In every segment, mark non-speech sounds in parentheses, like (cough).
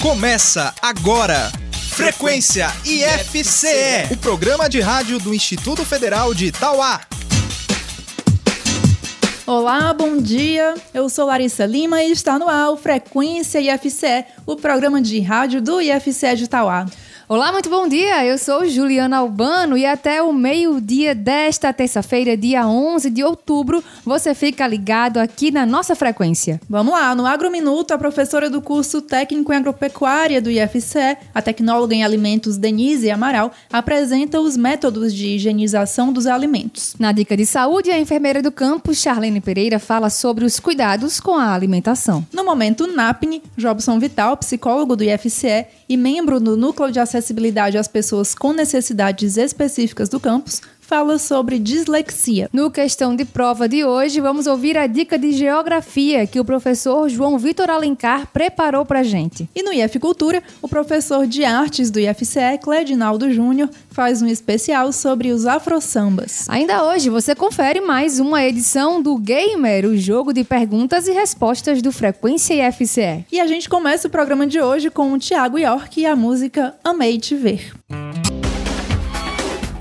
Começa agora. Frequência IFCE, o programa de rádio do Instituto Federal de Itauá. Olá, bom dia. Eu sou Larissa Lima e está no ar o Frequência IFCE, o programa de rádio do IFCE de Itauá. Olá, muito bom dia. Eu sou Juliana Albano e até o meio-dia desta terça-feira, dia 11 de outubro, você fica ligado aqui na nossa frequência. Vamos lá, no Agrominuto, a professora do curso Técnico em Agropecuária do IFCE, a tecnóloga em alimentos Denise Amaral, apresenta os métodos de higienização dos alimentos. Na dica de saúde, a enfermeira do campo, Charlene Pereira, fala sobre os cuidados com a alimentação. No momento NAPNE, Jobson Vital, psicólogo do IFCE e membro do Núcleo de acessibilidade às pessoas com necessidades específicas do campus, fala sobre dislexia. No questão de prova de hoje, vamos ouvir a dica de geografia que o professor João Vitor Alencar preparou para gente. E no IF Cultura, o professor de artes do IFCE, Cledinaldo Júnior, faz um especial sobre os afro-sambas. Ainda hoje, você confere mais uma edição do Gamer, o jogo de perguntas e respostas do Frequência IFCE. E a gente começa o programa de hoje com o Tiago York e a música Amei Te Ver.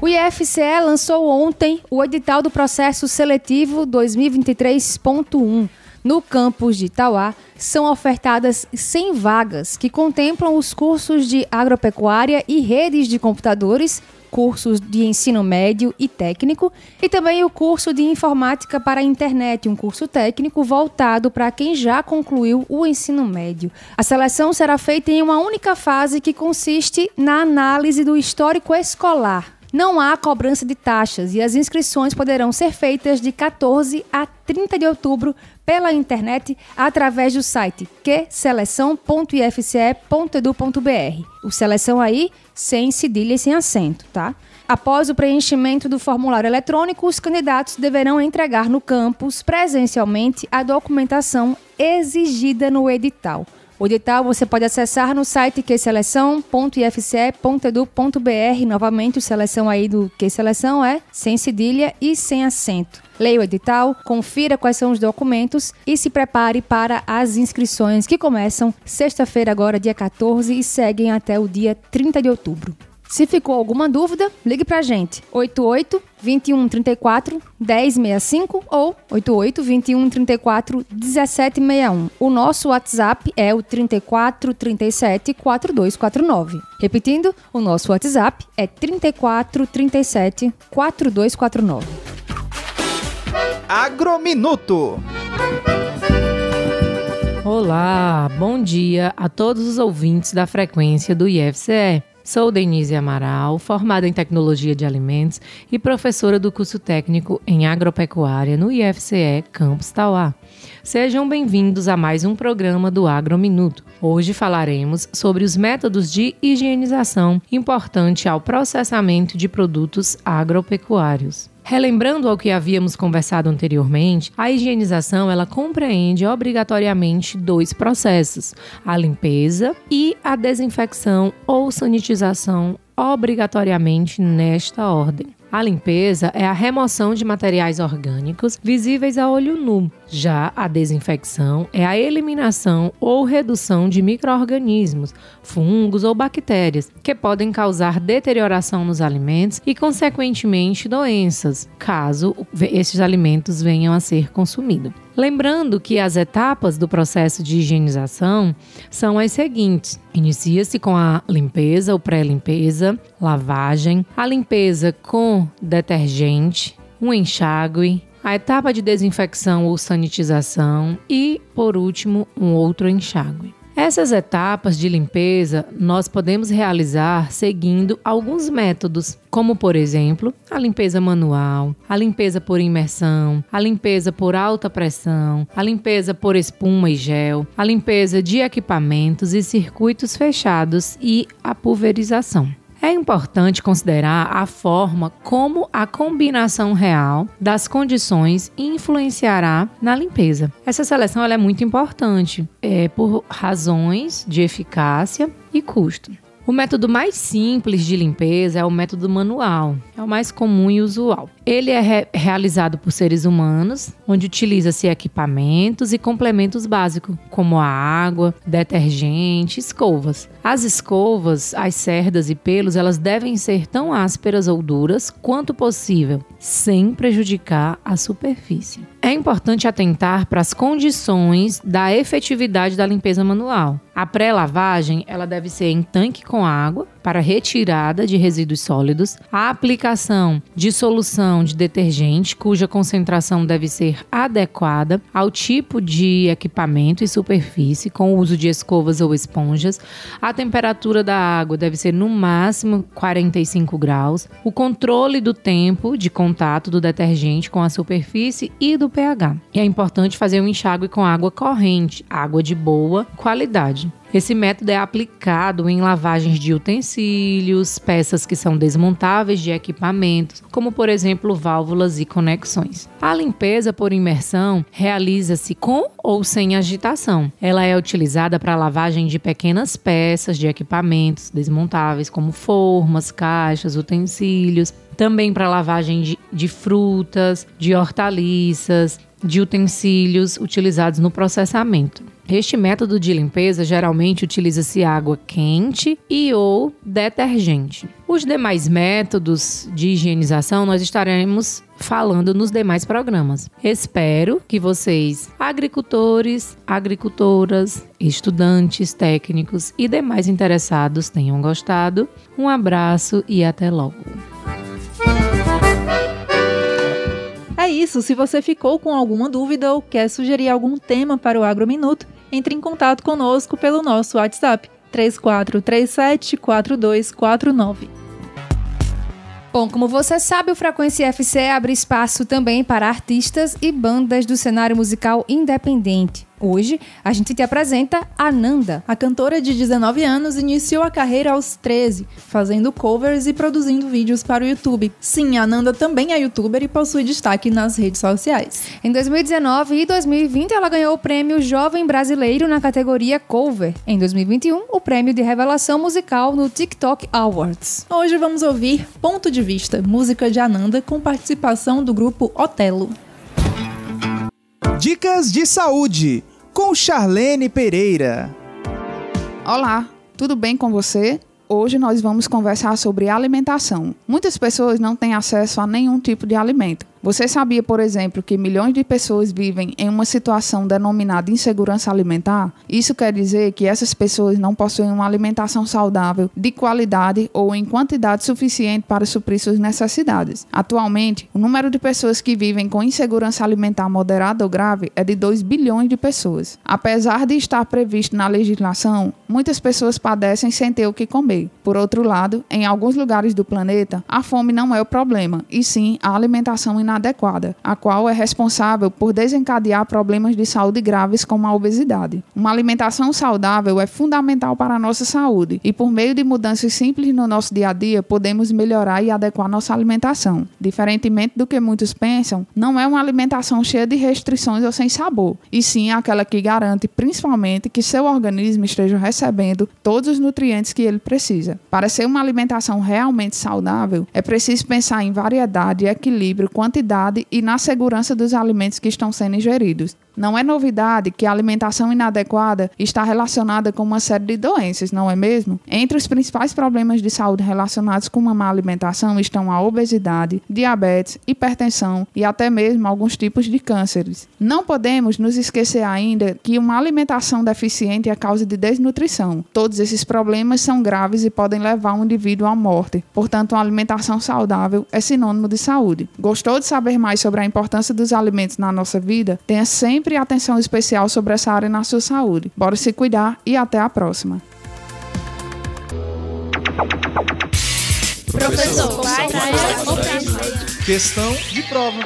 O IFCE lançou ontem o edital do processo seletivo 2023.1. No campus de Itauá, são ofertadas 100 vagas que contemplam os cursos de agropecuária e redes de computadores, cursos de ensino médio e técnico, e também o curso de informática para a internet, um curso técnico voltado para quem já concluiu o ensino médio. A seleção será feita em uma única fase que consiste na análise do histórico escolar não há cobrança de taxas e as inscrições poderão ser feitas de 14 a 30 de outubro pela internet através do site qseleção.ifce.edu.br. O seleção aí sem cedilha e sem acento, tá? Após o preenchimento do formulário eletrônico, os candidatos deverão entregar no campus presencialmente a documentação exigida no edital. O edital você pode acessar no site qseleção.ifce.edu.br. Novamente, o seleção aí do que seleção é sem cedilha e sem acento. Leia o edital, confira quais são os documentos e se prepare para as inscrições que começam sexta-feira, agora, dia 14, e seguem até o dia 30 de outubro. Se ficou alguma dúvida, ligue pra gente. 88 21 34 1065 ou 88 21 34 1761. O nosso WhatsApp é o 34 37 4249. Repetindo, o nosso WhatsApp é 34 37 4249. Agrominuto. Olá, bom dia a todos os ouvintes da frequência do IFCE. Sou Denise Amaral, formada em Tecnologia de Alimentos e professora do curso técnico em Agropecuária no IFCE Campus Tauá. Sejam bem-vindos a mais um programa do Agrominuto. Hoje falaremos sobre os métodos de higienização importante ao processamento de produtos agropecuários. Relembrando ao que havíamos conversado anteriormente, a higienização ela compreende obrigatoriamente dois processos: a limpeza e a desinfecção ou sanitização obrigatoriamente nesta ordem. A limpeza é a remoção de materiais orgânicos visíveis a olho nu. Já a desinfecção é a eliminação ou redução de microorganismos, fungos ou bactérias que podem causar deterioração nos alimentos e, consequentemente, doenças, caso esses alimentos venham a ser consumidos. Lembrando que as etapas do processo de higienização são as seguintes: inicia-se com a limpeza ou pré-limpeza, lavagem, a limpeza com detergente, um enxágue, a etapa de desinfecção ou sanitização e, por último, um outro enxágue. Essas etapas de limpeza nós podemos realizar seguindo alguns métodos, como por exemplo, a limpeza manual, a limpeza por imersão, a limpeza por alta pressão, a limpeza por espuma e gel, a limpeza de equipamentos e circuitos fechados e a pulverização. É importante considerar a forma como a combinação real das condições influenciará na limpeza. Essa seleção é muito importante é, por razões de eficácia e custo. O método mais simples de limpeza é o método manual, é o mais comum e usual. Ele é re realizado por seres humanos, onde utiliza-se equipamentos e complementos básicos, como a água, detergente, escovas. As escovas, as cerdas e pelos, elas devem ser tão ásperas ou duras quanto possível, sem prejudicar a superfície. É importante atentar para as condições da efetividade da limpeza manual. A pré-lavagem, ela deve ser em tanque com água para retirada de resíduos sólidos, a aplicação de solução de detergente cuja concentração deve ser adequada ao tipo de equipamento e superfície com o uso de escovas ou esponjas. A temperatura da água deve ser no máximo 45 graus. O controle do tempo de contato do detergente com a superfície e do pH. E é importante fazer um enxágue com água corrente, água de boa qualidade. Esse método é aplicado em lavagens de utensílios, peças que são desmontáveis de equipamentos, como por exemplo válvulas e conexões. A limpeza por imersão realiza-se com ou sem agitação. Ela é utilizada para lavagem de pequenas peças de equipamentos desmontáveis, como formas, caixas, utensílios, também para lavagem de, de frutas, de hortaliças, de utensílios utilizados no processamento. Este método de limpeza geralmente utiliza-se água quente e ou detergente. Os demais métodos de higienização nós estaremos falando nos demais programas. Espero que vocês, agricultores, agricultoras, estudantes, técnicos e demais interessados tenham gostado. Um abraço e até logo. É isso. Se você ficou com alguma dúvida ou quer sugerir algum tema para o Agrominuto, entre em contato conosco pelo nosso WhatsApp 3437 4249. Bom, como você sabe, o Frequência FC abre espaço também para artistas e bandas do cenário musical independente. Hoje, a gente te apresenta a Nanda. A cantora de 19 anos iniciou a carreira aos 13, fazendo covers e produzindo vídeos para o YouTube. Sim, a Nanda também é youtuber e possui destaque nas redes sociais. Em 2019 e 2020, ela ganhou o prêmio Jovem Brasileiro na categoria Cover. Em 2021, o prêmio de revelação musical no TikTok Awards. Hoje vamos ouvir Ponto de Vista, música de Ananda com participação do grupo Otelo. Dicas de saúde com Charlene Pereira. Olá, tudo bem com você? Hoje nós vamos conversar sobre alimentação. Muitas pessoas não têm acesso a nenhum tipo de alimento. Você sabia, por exemplo, que milhões de pessoas vivem em uma situação denominada insegurança alimentar? Isso quer dizer que essas pessoas não possuem uma alimentação saudável, de qualidade ou em quantidade suficiente para suprir suas necessidades. Atualmente, o número de pessoas que vivem com insegurança alimentar moderada ou grave é de 2 bilhões de pessoas. Apesar de estar previsto na legislação, muitas pessoas padecem sem ter o que comer. Por outro lado, em alguns lugares do planeta, a fome não é o problema, e sim a alimentação inadequada inadequada, a qual é responsável por desencadear problemas de saúde graves como a obesidade. Uma alimentação saudável é fundamental para a nossa saúde e, por meio de mudanças simples no nosso dia a dia, podemos melhorar e adequar nossa alimentação. Diferentemente do que muitos pensam, não é uma alimentação cheia de restrições ou sem sabor, e sim aquela que garante, principalmente, que seu organismo esteja recebendo todos os nutrientes que ele precisa. Para ser uma alimentação realmente saudável, é preciso pensar em variedade, equilíbrio, quantidade qualidade e na segurança dos alimentos que estão sendo ingeridos. Não é novidade que a alimentação inadequada está relacionada com uma série de doenças, não é mesmo? Entre os principais problemas de saúde relacionados com uma má alimentação estão a obesidade, diabetes, hipertensão e até mesmo alguns tipos de cânceres. Não podemos nos esquecer ainda que uma alimentação deficiente é causa de desnutrição. Todos esses problemas são graves e podem levar um indivíduo à morte. Portanto, uma alimentação saudável é sinônimo de saúde. Gostou de saber mais sobre a importância dos alimentos na nossa vida? Tenha sempre sempre atenção especial sobre essa área na sua saúde. Bora se cuidar e até a próxima. Professor, questão de prova.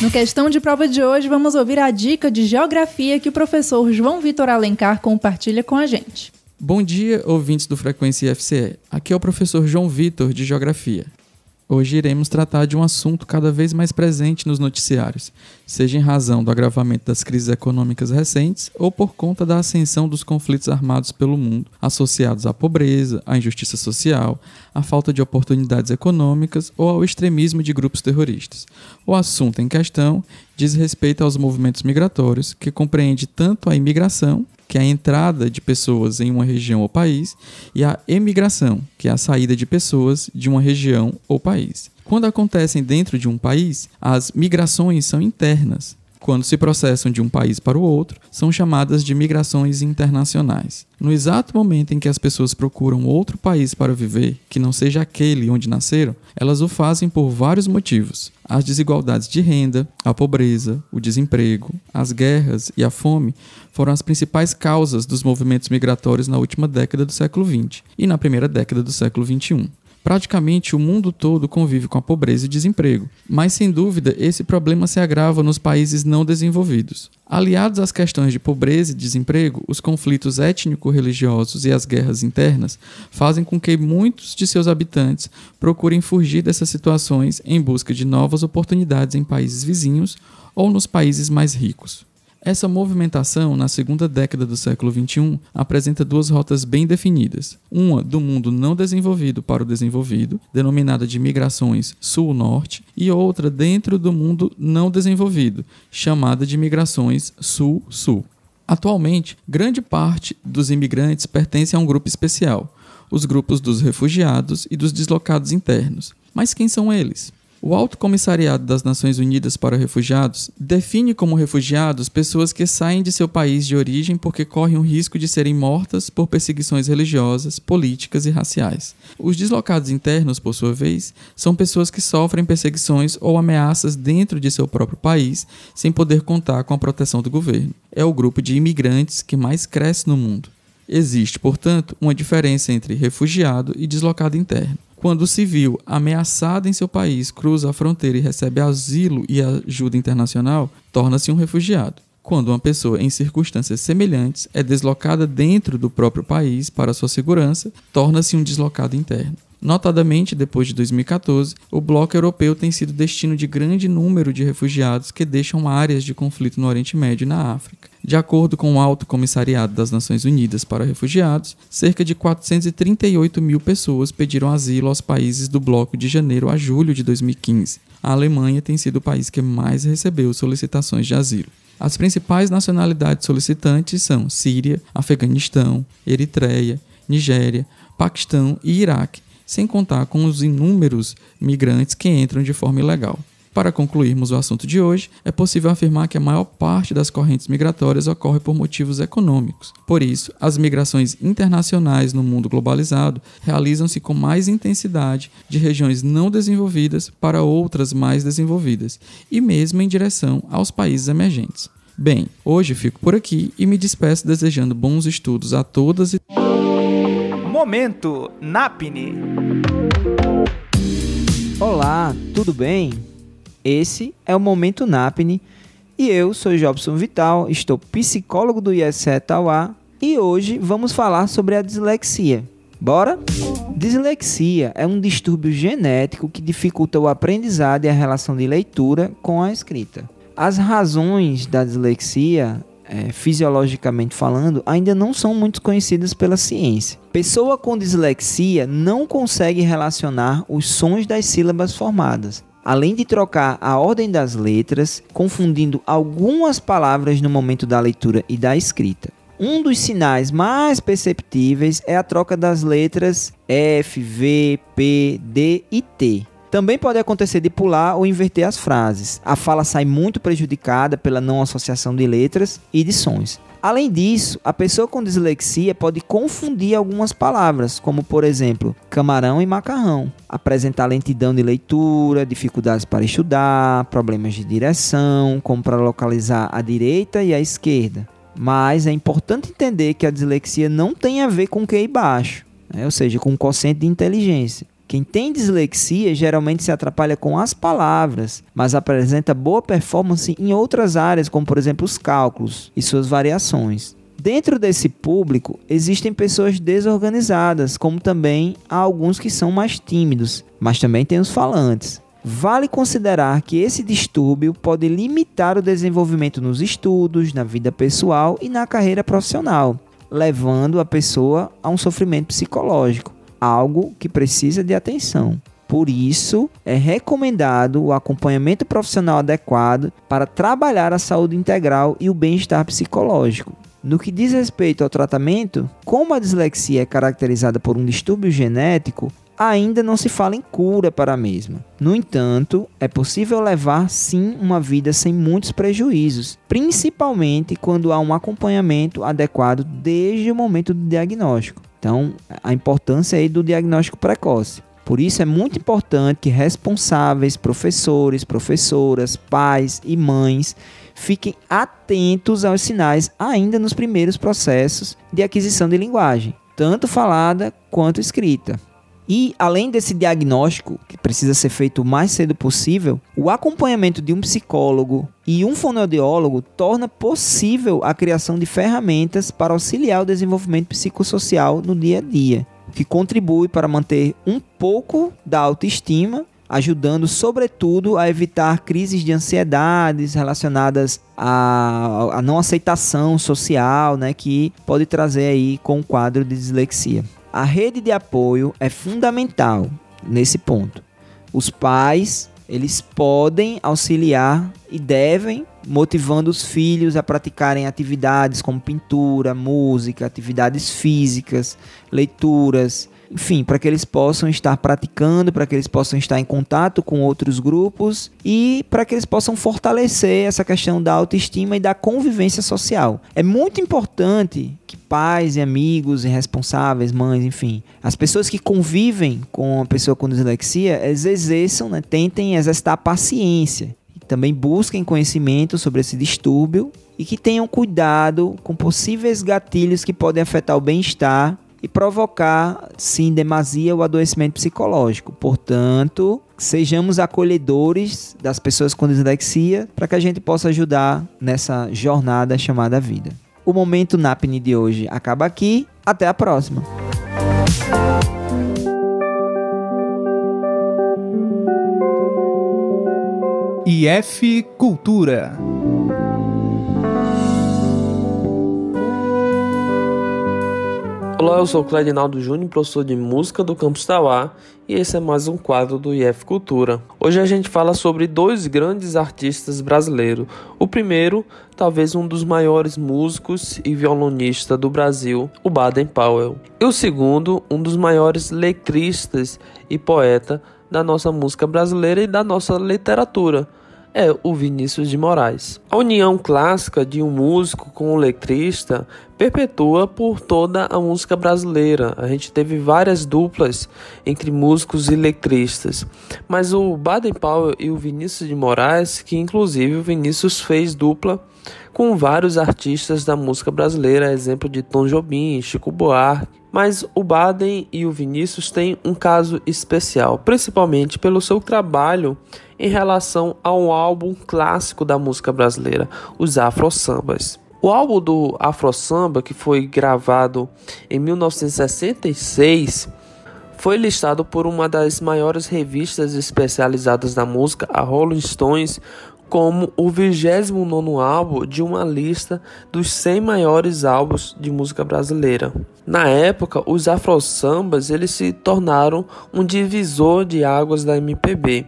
No questão de prova de hoje, vamos ouvir a dica de geografia que o professor João Vitor Alencar compartilha com a gente. Bom dia, ouvintes do Frequência IFCE. Aqui é o professor João Vitor de Geografia. Hoje iremos tratar de um assunto cada vez mais presente nos noticiários, seja em razão do agravamento das crises econômicas recentes ou por conta da ascensão dos conflitos armados pelo mundo, associados à pobreza, à injustiça social, à falta de oportunidades econômicas ou ao extremismo de grupos terroristas. O assunto em questão diz respeito aos movimentos migratórios, que compreende tanto a imigração, que é a entrada de pessoas em uma região ou país, e a emigração, que é a saída de pessoas de uma região ou país. Quando acontecem dentro de um país, as migrações são internas, quando se processam de um país para o outro, são chamadas de migrações internacionais. No exato momento em que as pessoas procuram outro país para viver, que não seja aquele onde nasceram, elas o fazem por vários motivos. As desigualdades de renda, a pobreza, o desemprego, as guerras e a fome foram as principais causas dos movimentos migratórios na última década do século XX e na primeira década do século XXI. Praticamente o mundo todo convive com a pobreza e desemprego, mas sem dúvida esse problema se agrava nos países não desenvolvidos. Aliados às questões de pobreza e desemprego, os conflitos étnico-religiosos e as guerras internas fazem com que muitos de seus habitantes procurem fugir dessas situações em busca de novas oportunidades em países vizinhos ou nos países mais ricos. Essa movimentação, na segunda década do século XXI, apresenta duas rotas bem definidas. Uma do mundo não desenvolvido para o desenvolvido, denominada de migrações sul-norte, e outra dentro do mundo não desenvolvido, chamada de migrações sul-sul. Atualmente, grande parte dos imigrantes pertence a um grupo especial, os grupos dos refugiados e dos deslocados internos. Mas quem são eles? O Alto Comissariado das Nações Unidas para Refugiados define como refugiados pessoas que saem de seu país de origem porque correm o risco de serem mortas por perseguições religiosas, políticas e raciais. Os deslocados internos, por sua vez, são pessoas que sofrem perseguições ou ameaças dentro de seu próprio país sem poder contar com a proteção do governo. É o grupo de imigrantes que mais cresce no mundo. Existe, portanto, uma diferença entre refugiado e deslocado interno. Quando o civil ameaçado em seu país cruza a fronteira e recebe asilo e ajuda internacional, torna-se um refugiado. Quando uma pessoa em circunstâncias semelhantes é deslocada dentro do próprio país para sua segurança, torna-se um deslocado interno. Notadamente, depois de 2014, o bloco europeu tem sido destino de grande número de refugiados que deixam áreas de conflito no Oriente Médio e na África. De acordo com o Alto Comissariado das Nações Unidas para Refugiados, cerca de 438 mil pessoas pediram asilo aos países do bloco de janeiro a julho de 2015. A Alemanha tem sido o país que mais recebeu solicitações de asilo. As principais nacionalidades solicitantes são Síria, Afeganistão, Eritreia, Nigéria, Paquistão e Iraque, sem contar com os inúmeros migrantes que entram de forma ilegal. Para concluirmos o assunto de hoje, é possível afirmar que a maior parte das correntes migratórias ocorre por motivos econômicos. Por isso, as migrações internacionais no mundo globalizado realizam-se com mais intensidade de regiões não desenvolvidas para outras mais desenvolvidas, e mesmo em direção aos países emergentes. Bem, hoje fico por aqui e me despeço desejando bons estudos a todas e Momento NAPNE. Olá, tudo bem? Esse é o Momento NAPNE e eu sou Jobson Vital, estou psicólogo do ISE Tauá e hoje vamos falar sobre a dislexia. Bora? Dislexia é um distúrbio genético que dificulta o aprendizado e a relação de leitura com a escrita. As razões da dislexia é, fisiologicamente falando, ainda não são muito conhecidas pela ciência. Pessoa com dislexia não consegue relacionar os sons das sílabas formadas. Além de trocar a ordem das letras, confundindo algumas palavras no momento da leitura e da escrita. Um dos sinais mais perceptíveis é a troca das letras F, V, P, D e T também pode acontecer de pular ou inverter as frases. A fala sai muito prejudicada pela não associação de letras e de sons. Além disso, a pessoa com dislexia pode confundir algumas palavras, como por exemplo, camarão e macarrão, apresentar lentidão de leitura, dificuldades para estudar, problemas de direção, como para localizar a direita e a esquerda. Mas é importante entender que a dislexia não tem a ver com QI baixo, né? ou seja, com o quociente de inteligência. Quem tem dislexia geralmente se atrapalha com as palavras, mas apresenta boa performance em outras áreas, como por exemplo os cálculos e suas variações. Dentro desse público existem pessoas desorganizadas, como também há alguns que são mais tímidos, mas também tem os falantes. Vale considerar que esse distúrbio pode limitar o desenvolvimento nos estudos, na vida pessoal e na carreira profissional, levando a pessoa a um sofrimento psicológico, algo que precisa de atenção. Por isso, é recomendado o acompanhamento profissional adequado para trabalhar a saúde integral e o bem-estar psicológico. No que diz respeito ao tratamento, como a dislexia é caracterizada por um distúrbio genético, ainda não se fala em cura para a mesma. No entanto, é possível levar sim uma vida sem muitos prejuízos, principalmente quando há um acompanhamento adequado desde o momento do diagnóstico. Então, a importância aí do diagnóstico precoce. Por isso é muito importante que responsáveis, professores, professoras, pais e mães fiquem atentos aos sinais ainda nos primeiros processos de aquisição de linguagem, tanto falada quanto escrita. E além desse diagnóstico, que precisa ser feito o mais cedo possível, o acompanhamento de um psicólogo e um fonoaudiólogo torna possível a criação de ferramentas para auxiliar o desenvolvimento psicossocial no dia a dia, que contribui para manter um pouco da autoestima ajudando, sobretudo, a evitar crises de ansiedades relacionadas à, à não aceitação social, né, que pode trazer aí com o quadro de dislexia. A rede de apoio é fundamental nesse ponto. Os pais, eles podem auxiliar e devem motivando os filhos a praticarem atividades como pintura, música, atividades físicas, leituras, enfim, para que eles possam estar praticando, para que eles possam estar em contato com outros grupos e para que eles possam fortalecer essa questão da autoestima e da convivência social. É muito importante que pais e amigos e responsáveis, mães, enfim, as pessoas que convivem com a pessoa com dislexia, eles exerçam, né, tentem exercitar paciência também busquem conhecimento sobre esse distúrbio e que tenham cuidado com possíveis gatilhos que podem afetar o bem-estar e provocar, sim, demasia o adoecimento psicológico. Portanto, sejamos acolhedores das pessoas com dislexia para que a gente possa ajudar nessa jornada chamada vida. O momento NAPNE de hoje acaba aqui. Até a próxima. IF Cultura. Olá, eu sou o Cledinaldo Júnior, professor de música do Campus Tauá, e esse é mais um quadro do IF Cultura. Hoje a gente fala sobre dois grandes artistas brasileiros. O primeiro, talvez um dos maiores músicos e violonistas do Brasil, o Baden Powell. E o segundo, um dos maiores letristas e poeta da nossa música brasileira e da nossa literatura é o Vinícius de Moraes. A união clássica de um músico com um letrista perpetua por toda a música brasileira. A gente teve várias duplas entre músicos e letristas, mas o Baden Powell e o Vinícius de Moraes, que inclusive o Vinícius fez dupla com vários artistas da música brasileira, exemplo de Tom Jobim, Chico Buarque, mas o Baden e o Vinícius têm um caso especial, principalmente pelo seu trabalho em relação a um álbum clássico da música brasileira, os Afro Sambas. O álbum do Afro Samba, que foi gravado em 1966, foi listado por uma das maiores revistas especializadas na música, a Rolling Stones, como o 29 álbum de uma lista dos 100 maiores álbuns de música brasileira. Na época, os afro sambas eles se tornaram um divisor de águas da MPB,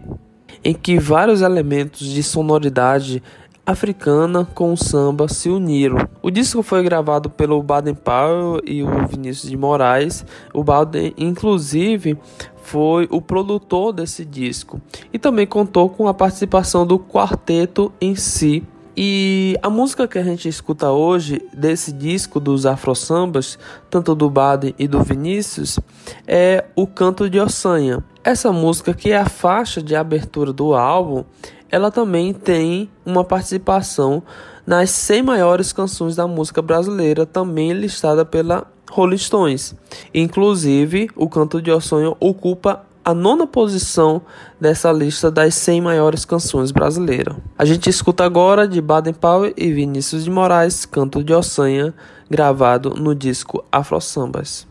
em que vários elementos de sonoridade africana com o samba se uniram. O disco foi gravado pelo Baden Powell e o Vinícius de Moraes. O Baden, inclusive, foi o produtor desse disco e também contou com a participação do quarteto em si. E a música que a gente escuta hoje desse disco dos Afro Sambas, tanto do Baden e do Vinícius, é o Canto de Ossanha. Essa música que é a faixa de abertura do álbum, ela também tem uma participação nas 100 maiores canções da música brasileira, também listada pela Rolling Stones. Inclusive, o Canto de Ossonho ocupa a nona posição dessa lista das 100 maiores canções brasileiras. A gente escuta agora de Baden Powell e Vinícius de Moraes, Canto de Ossanha, gravado no disco Afro Sambas.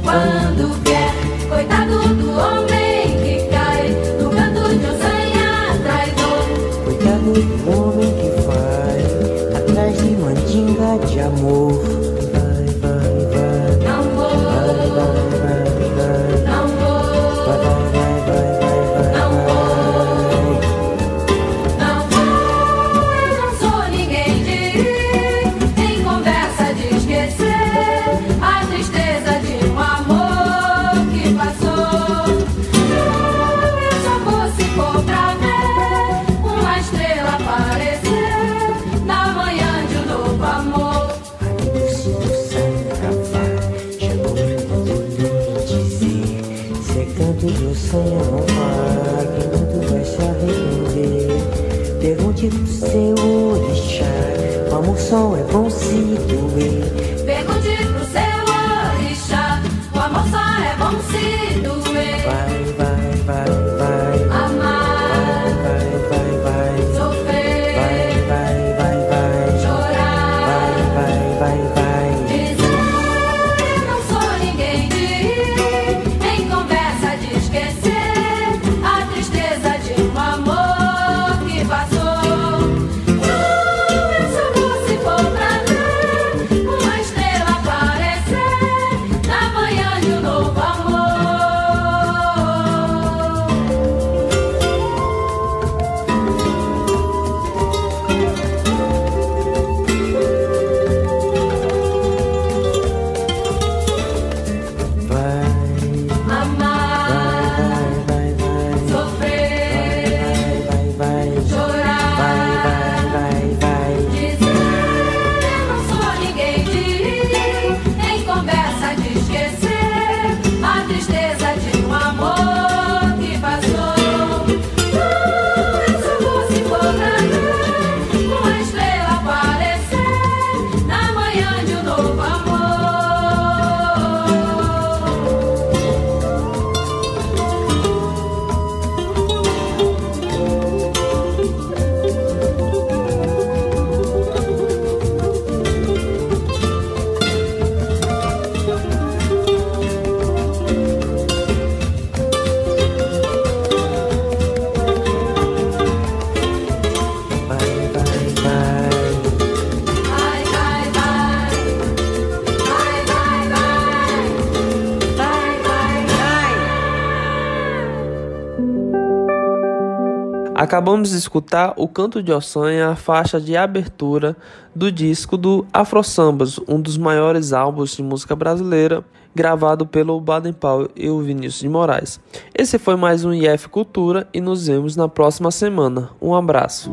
quando é bom se doer. Pergunta Acabamos de escutar o Canto de Ossanha, a faixa de abertura do disco do Afro Sambas, um dos maiores álbuns de música brasileira, gravado pelo Baden Powell e o Vinícius de Moraes. Esse foi mais um IF Cultura e nos vemos na próxima semana. Um abraço.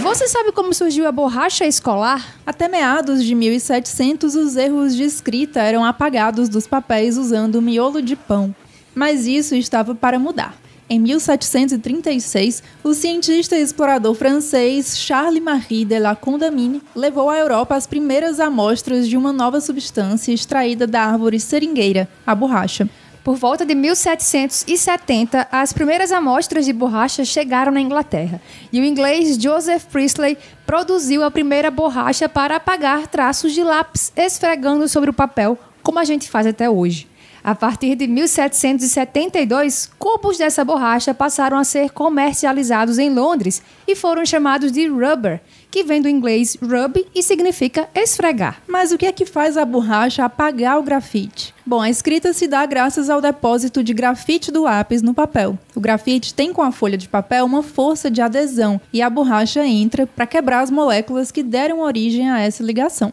Você sabe como surgiu a borracha escolar? Até meados de 1700, os erros de escrita eram apagados dos papéis usando miolo de pão mas isso estava para mudar. Em 1736, o cientista e explorador francês Charles-Marie de la Condamine levou à Europa as primeiras amostras de uma nova substância extraída da árvore seringueira, a borracha. Por volta de 1770, as primeiras amostras de borracha chegaram na Inglaterra e o inglês Joseph Priestley produziu a primeira borracha para apagar traços de lápis esfregando sobre o papel, como a gente faz até hoje. A partir de 1772, cubos dessa borracha passaram a ser comercializados em Londres e foram chamados de rubber, que vem do inglês rub e significa esfregar. Mas o que é que faz a borracha apagar o grafite? Bom, a escrita se dá graças ao depósito de grafite do lápis no papel. O grafite tem com a folha de papel uma força de adesão e a borracha entra para quebrar as moléculas que deram origem a essa ligação.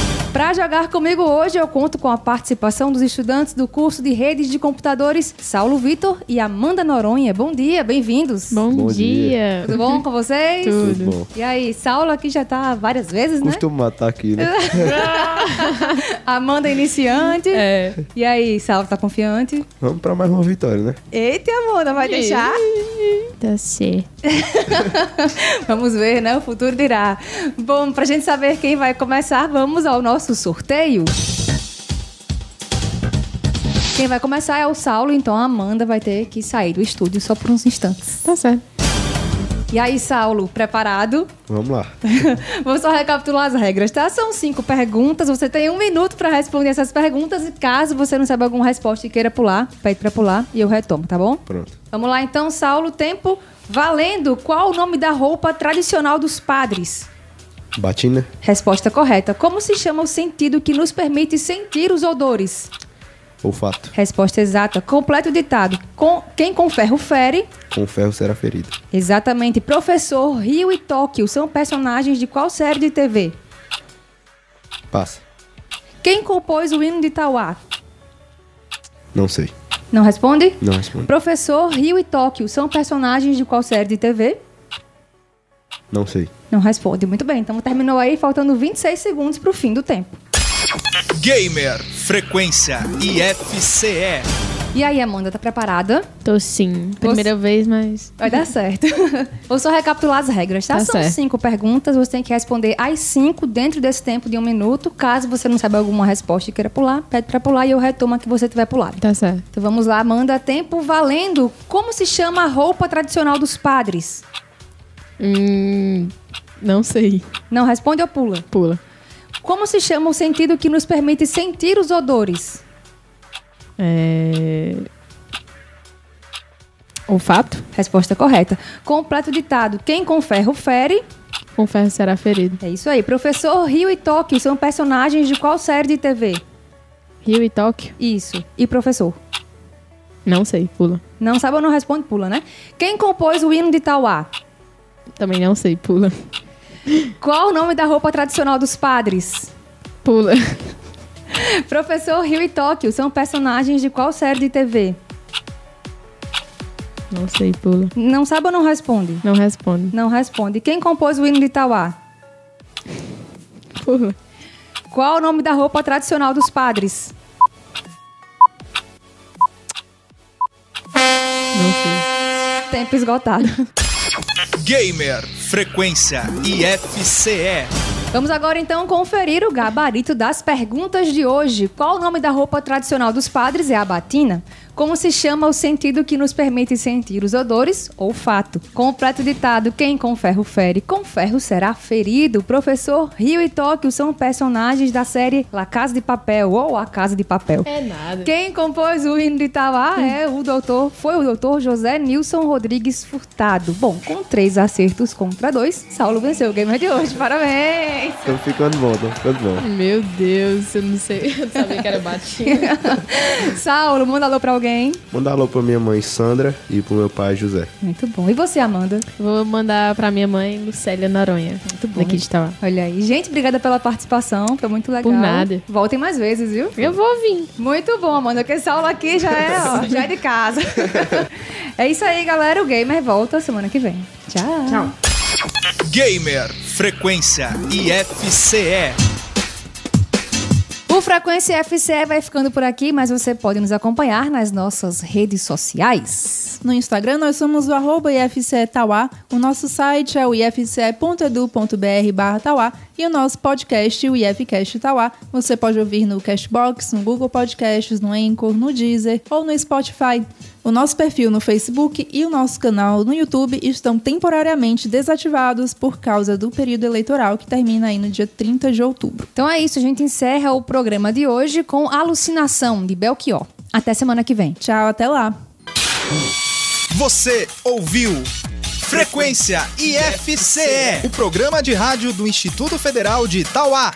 Para jogar comigo hoje, eu conto com a participação dos estudantes do curso de redes de computadores Saulo Vitor e Amanda Noronha. Bom dia, bem-vindos. Bom, Bom dia. Tudo bom com vocês? Tudo bom. E aí, Saulo aqui já tá várias vezes, né? Costumo matar aqui, né? (laughs) Amanda iniciante. É. E aí, Saulo tá confiante? Vamos pra mais uma vitória, né? Eita, Amanda, vai deixar? Tá certo. (laughs) Vamos ver, né? O futuro dirá. Bom, pra gente saber quem vai começar, vamos ao nosso sorteio. Quem vai começar é o Saulo, então a Amanda vai ter que sair do estúdio só por uns instantes. Tá certo. E aí, Saulo, preparado? Vamos lá. (laughs) Vou só recapitular as regras, tá? São cinco perguntas. Você tem um minuto para responder essas perguntas. E caso você não saiba alguma resposta e queira pular, pede para pular e eu retomo, tá bom? Pronto. Vamos lá então, Saulo. Tempo valendo. Qual o nome da roupa tradicional dos padres? Batina, Resposta correta. Como se chama o sentido que nos permite sentir os odores? olfato. Resposta exata. Completo o ditado. Com... Quem com ferro fere. Com ferro será ferido. Exatamente. Professor, Rio e Tóquio são personagens de qual série de TV? Passa. Quem compôs o hino de Tauá? Não sei. Não responde? Não responde. Professor, Rio e Tóquio são personagens de qual série de TV? Não sei. Não responde. Muito bem. Então terminou aí, faltando 26 segundos para o fim do tempo. Gamer Frequência IFCE. E aí, Amanda, tá preparada? Tô sim. Primeira vez, mas. Vai dar certo. (laughs) Vou só recapitular as regras, tá? Tá São certo. cinco perguntas, você tem que responder as cinco dentro desse tempo de um minuto. Caso você não saiba alguma resposta e queira pular, pede pra pular e eu retomo a que você tiver pulado. Tá certo. Então vamos lá, Amanda. Tempo valendo. Como se chama a roupa tradicional dos padres? Hum. Não sei. Não responde ou pula? Pula. Como se chama o sentido que nos permite sentir os odores? É. Olfato? Resposta correta. Completo ditado. Quem com ferro fere. Com ferro será ferido. É isso aí. Professor Rio e Tóquio são personagens de qual série de TV? Rio e Tóquio? Isso. E professor? Não sei. Pula. Não sabe ou não responde, pula, né? Quem compôs o hino de Tauá? Também não sei. Pula. Qual o nome da roupa tradicional dos padres? Pula. (laughs) Professor Rio e Tóquio são personagens de qual série de TV? Não sei. Pula. Não sabe ou não responde? Não responde. Não responde. Quem compôs o hino de Tauá? Pula. Qual o nome da roupa tradicional dos padres? Não sei. Tempo esgotado. Gamer Frequência IFCE. Vamos agora então conferir o gabarito das perguntas de hoje. Qual o nome da roupa tradicional dos padres? É a batina. Como se chama o sentido que nos permite sentir os odores? Olfato. Completo ditado: quem com ferro fere, com ferro será ferido. Professor Rio e Tóquio são personagens da série La Casa de Papel ou A Casa de Papel. É nada. Quem compôs o hino de Itauá é o doutor, foi o doutor José Nilson Rodrigues Furtado. Bom, com três acertos contra dois, Saulo venceu o gamer de hoje. Parabéns! Parabéns. Tô ficando bom, tô ficando bom. Meu Deus, eu não sei. Eu sabia que era batinha. (laughs) Saulo, manda alô pra alguém. Manda alô pra minha mãe Sandra e pro meu pai José. Muito bom. E você, Amanda? Vou mandar pra minha mãe, Lucélia Noronha. Muito bom. Daqui de Itauá. Olha aí. Gente, obrigada pela participação. Foi muito legal. Por nada. Voltem mais vezes, viu? Eu vou vir. Muito bom, Amanda, porque essa aula aqui já é, ó, (laughs) já é de casa. é isso aí, galera. O Gamer volta semana que vem. Tchau. Tchau. Gamer Frequência IFCE. O Frequência FCE vai ficando por aqui, mas você pode nos acompanhar nas nossas redes sociais. No Instagram nós somos o arroba IFCE Tauá, o nosso site é o ifce.edu.br barra Tauá e o nosso podcast, o IFCast Tauá, você pode ouvir no Cashbox, no Google Podcasts, no Anchor, no Deezer ou no Spotify. O nosso perfil no Facebook e o nosso canal no YouTube estão temporariamente desativados por causa do período eleitoral que termina aí no dia 30 de outubro. Então é isso, a gente encerra o programa de hoje com Alucinação, de Belchior. Até semana que vem. Tchau, até lá. Você ouviu Frequência IFCE, o programa de rádio do Instituto Federal de Itauá.